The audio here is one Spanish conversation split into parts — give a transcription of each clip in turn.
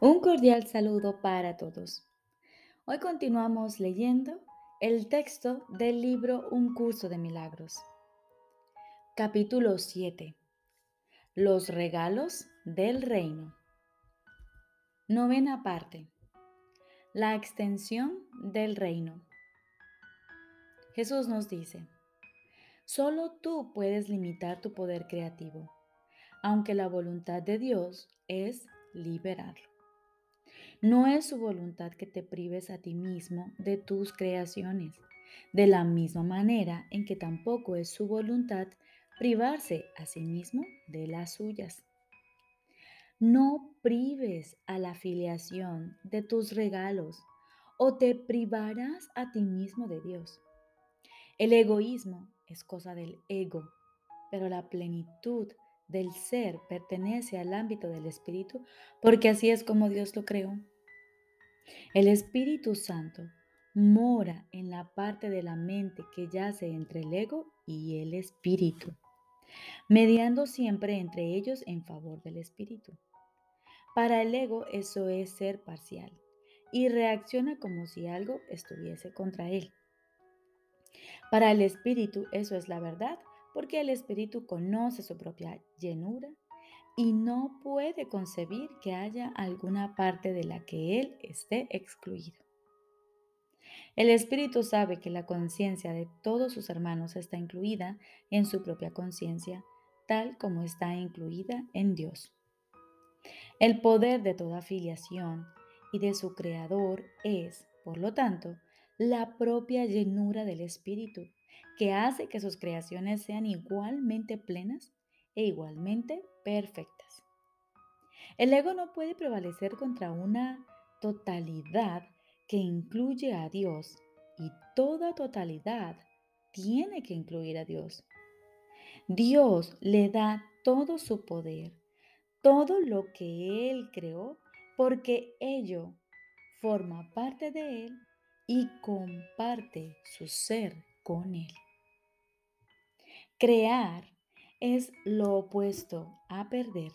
Un cordial saludo para todos. Hoy continuamos leyendo el texto del libro Un curso de milagros. Capítulo 7. Los regalos del reino. Novena parte. La extensión del reino. Jesús nos dice, solo tú puedes limitar tu poder creativo, aunque la voluntad de Dios es liberarlo. No es su voluntad que te prives a ti mismo de tus creaciones, de la misma manera en que tampoco es su voluntad privarse a sí mismo de las suyas. No prives a la filiación de tus regalos o te privarás a ti mismo de Dios. El egoísmo es cosa del ego, pero la plenitud del ser pertenece al ámbito del espíritu porque así es como Dios lo creó. El Espíritu Santo mora en la parte de la mente que yace entre el ego y el espíritu, mediando siempre entre ellos en favor del espíritu. Para el ego eso es ser parcial y reacciona como si algo estuviese contra él. Para el espíritu eso es la verdad porque el espíritu conoce su propia llenura y no puede concebir que haya alguna parte de la que él esté excluido. El espíritu sabe que la conciencia de todos sus hermanos está incluida en su propia conciencia, tal como está incluida en Dios. El poder de toda filiación y de su creador es, por lo tanto, la propia llenura del espíritu, que hace que sus creaciones sean igualmente plenas e igualmente perfectas. El ego no puede prevalecer contra una totalidad que incluye a Dios y toda totalidad tiene que incluir a Dios. Dios le da todo su poder, todo lo que Él creó, porque ello forma parte de Él y comparte su ser con Él. Crear es lo opuesto a perder,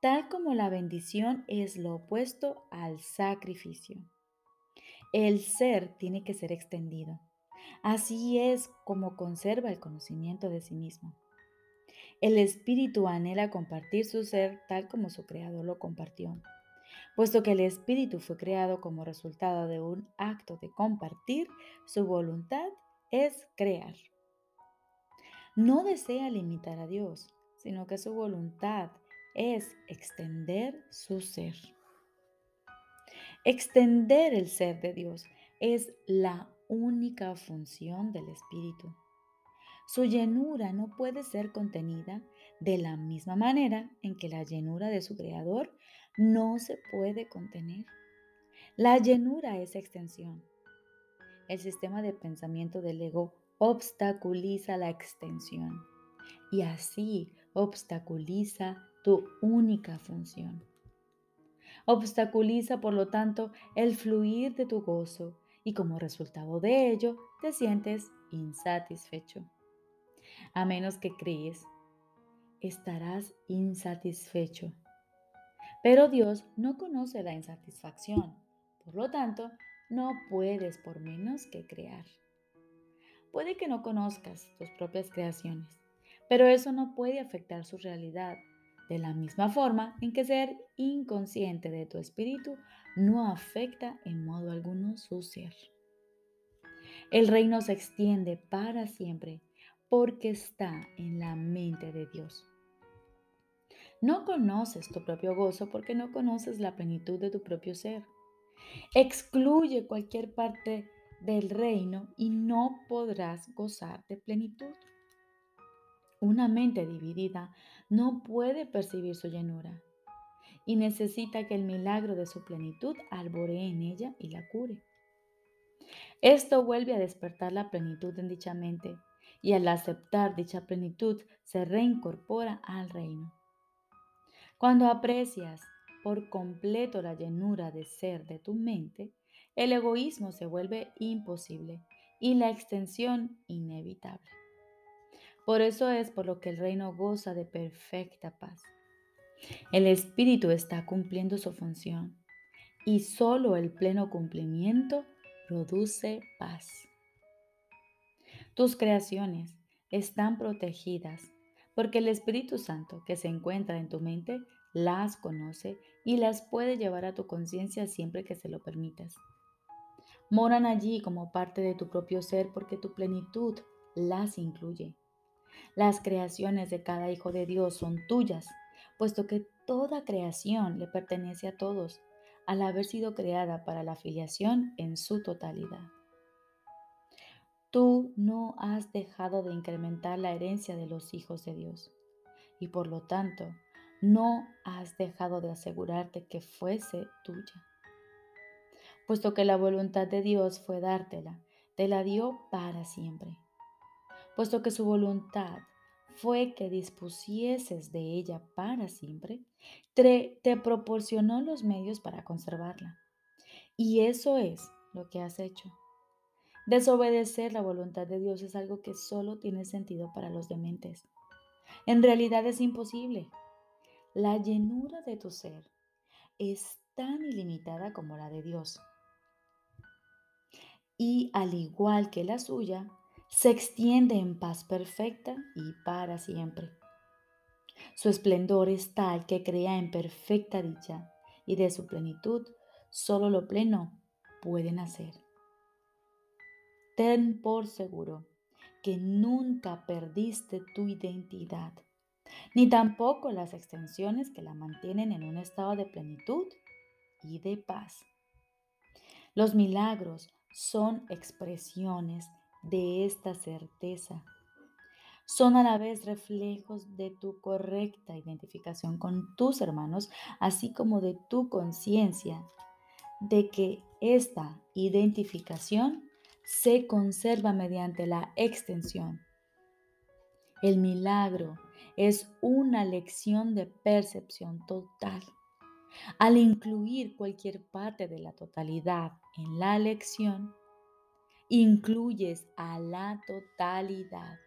tal como la bendición es lo opuesto al sacrificio. El ser tiene que ser extendido. Así es como conserva el conocimiento de sí mismo. El espíritu anhela compartir su ser tal como su creador lo compartió, puesto que el espíritu fue creado como resultado de un acto de compartir, su voluntad es crear no desea limitar a Dios, sino que su voluntad es extender su ser. Extender el ser de Dios es la única función del Espíritu. Su llenura no puede ser contenida de la misma manera en que la llenura de su Creador no se puede contener. La llenura es extensión. El sistema de pensamiento del ego obstaculiza la extensión y así obstaculiza tu única función. Obstaculiza, por lo tanto, el fluir de tu gozo y como resultado de ello te sientes insatisfecho. A menos que crees, estarás insatisfecho. Pero Dios no conoce la insatisfacción, por lo tanto, no puedes por menos que crear. Puede que no conozcas tus propias creaciones, pero eso no puede afectar su realidad, de la misma forma en que ser inconsciente de tu espíritu no afecta en modo alguno su ser. El reino se extiende para siempre porque está en la mente de Dios. No conoces tu propio gozo porque no conoces la plenitud de tu propio ser. Excluye cualquier parte del reino y no podrás gozar de plenitud. Una mente dividida no puede percibir su llenura y necesita que el milagro de su plenitud alboree en ella y la cure. Esto vuelve a despertar la plenitud en dicha mente y al aceptar dicha plenitud se reincorpora al reino. Cuando aprecias por completo la llenura de ser de tu mente, el egoísmo se vuelve imposible y la extensión inevitable. Por eso es por lo que el reino goza de perfecta paz. El Espíritu está cumpliendo su función y solo el pleno cumplimiento produce paz. Tus creaciones están protegidas porque el Espíritu Santo que se encuentra en tu mente las conoce y las puede llevar a tu conciencia siempre que se lo permitas. Moran allí como parte de tu propio ser porque tu plenitud las incluye. Las creaciones de cada hijo de Dios son tuyas, puesto que toda creación le pertenece a todos, al haber sido creada para la filiación en su totalidad. Tú no has dejado de incrementar la herencia de los hijos de Dios y por lo tanto no has dejado de asegurarte que fuese tuya. Puesto que la voluntad de Dios fue dártela, te la dio para siempre. Puesto que su voluntad fue que dispusieses de ella para siempre, te, te proporcionó los medios para conservarla. Y eso es lo que has hecho. Desobedecer la voluntad de Dios es algo que solo tiene sentido para los dementes. En realidad es imposible. La llenura de tu ser es tan ilimitada como la de Dios. Y al igual que la suya, se extiende en paz perfecta y para siempre. Su esplendor es tal que crea en perfecta dicha y de su plenitud solo lo pleno puede nacer ten por seguro que nunca perdiste tu identidad, ni tampoco las extensiones que la mantienen en un estado de plenitud y de paz. Los milagros son expresiones de esta certeza. Son a la vez reflejos de tu correcta identificación con tus hermanos, así como de tu conciencia de que esta identificación se conserva mediante la extensión. El milagro es una lección de percepción total. Al incluir cualquier parte de la totalidad en la lección, incluyes a la totalidad.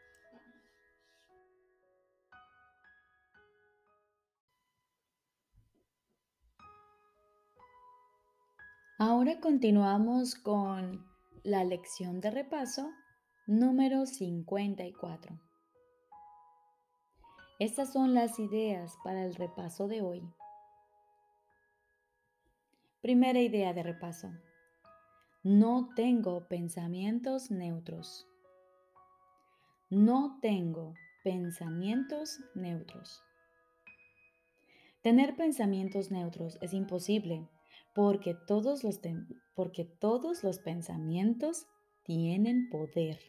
Ahora continuamos con la lección de repaso número 54. Estas son las ideas para el repaso de hoy. Primera idea de repaso. No tengo pensamientos neutros. No tengo pensamientos neutros. Tener pensamientos neutros es imposible porque todos los, porque todos los pensamientos tienen poder.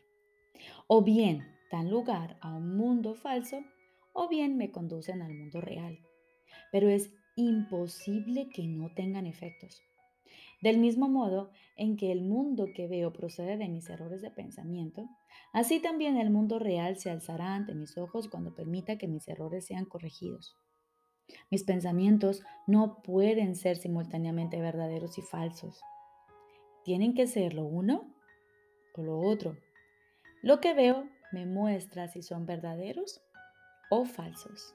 O bien dan lugar a un mundo falso, o bien me conducen al mundo real. Pero es imposible que no tengan efectos. Del mismo modo en que el mundo que veo procede de mis errores de pensamiento, así también el mundo real se alzará ante mis ojos cuando permita que mis errores sean corregidos. Mis pensamientos no pueden ser simultáneamente verdaderos y falsos. Tienen que ser lo uno o lo otro. Lo que veo me muestra si son verdaderos o falsos.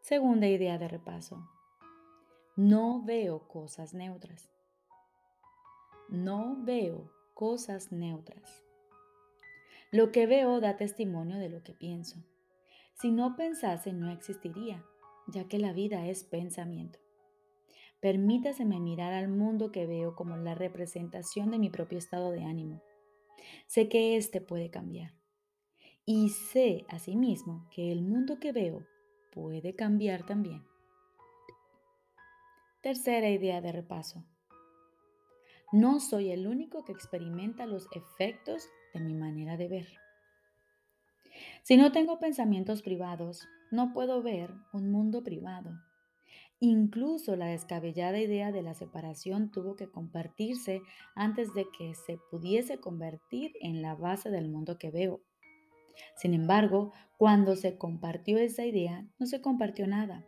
Segunda idea de repaso. No veo cosas neutras. No veo cosas neutras. Lo que veo da testimonio de lo que pienso. Si no pensase, no existiría, ya que la vida es pensamiento. Permítaseme mirar al mundo que veo como la representación de mi propio estado de ánimo. Sé que éste puede cambiar. Y sé asimismo que el mundo que veo puede cambiar también. Tercera idea de repaso. No soy el único que experimenta los efectos de mi manera de ver. Si no tengo pensamientos privados, no puedo ver un mundo privado. Incluso la descabellada idea de la separación tuvo que compartirse antes de que se pudiese convertir en la base del mundo que veo. Sin embargo, cuando se compartió esa idea, no se compartió nada.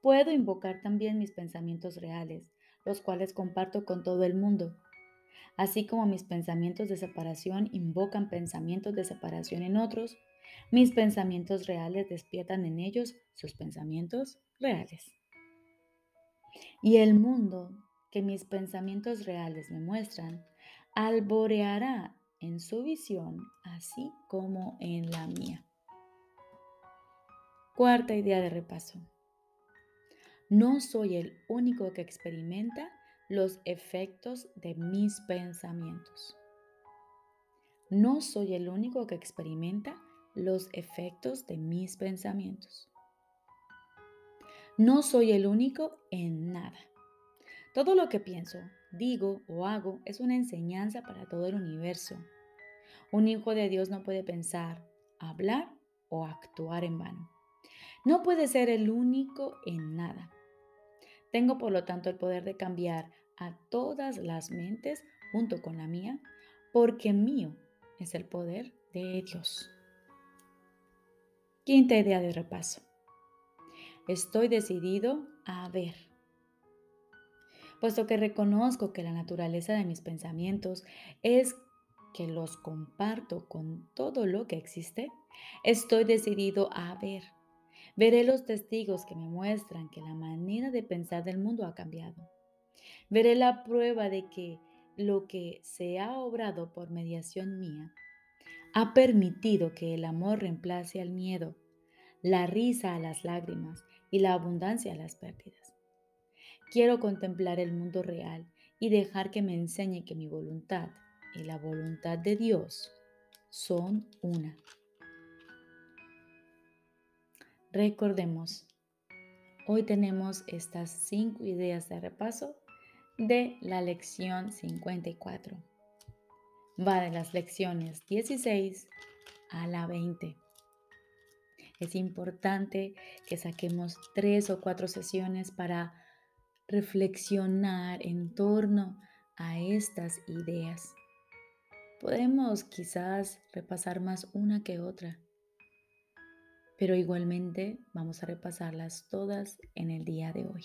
Puedo invocar también mis pensamientos reales, los cuales comparto con todo el mundo. Así como mis pensamientos de separación invocan pensamientos de separación en otros, Mis pensamientos reales despiertan en ellos sus pensamientos reales. Y el mundo que mis pensamientos reales me muestran alboreará en su visión, así como en la mía. Cuarta idea de repaso. No soy el único que experimenta los efectos de mis pensamientos. No soy el único que experimenta los efectos de mis pensamientos. No soy el único en nada. Todo lo que pienso, digo o hago es una enseñanza para todo el universo. Un hijo de Dios no puede pensar, hablar o actuar en vano. No puede ser el único en nada. Tengo por lo tanto el poder de cambiar a todas las mentes junto con la mía, porque mío es el poder de Dios. Quinta idea de repaso. Estoy decidido a ver. Puesto que reconozco que la naturaleza de mis pensamientos es que los comparto con todo lo que existe, estoy decidido a ver Veré los testigos que me muestran que la manera de pensar del mundo ha cambiado. Veré la prueba de que lo que se ha obrado por mediación mía ha permitido que el amor reemplace al miedo, la risa a las lágrimas y la abundancia a las pérdidas. Quiero contemplar el mundo real y dejar que me enseñe que mi voluntad y la voluntad de Dios son una. Recordemos, hoy tenemos estas cinco ideas de repaso de la lección 54. Va de las lecciones 16 a la 20. Es importante que saquemos tres o cuatro sesiones para reflexionar en torno a estas ideas. Podemos quizás repasar más una que otra pero igualmente vamos a repasarlas todas en el día de hoy.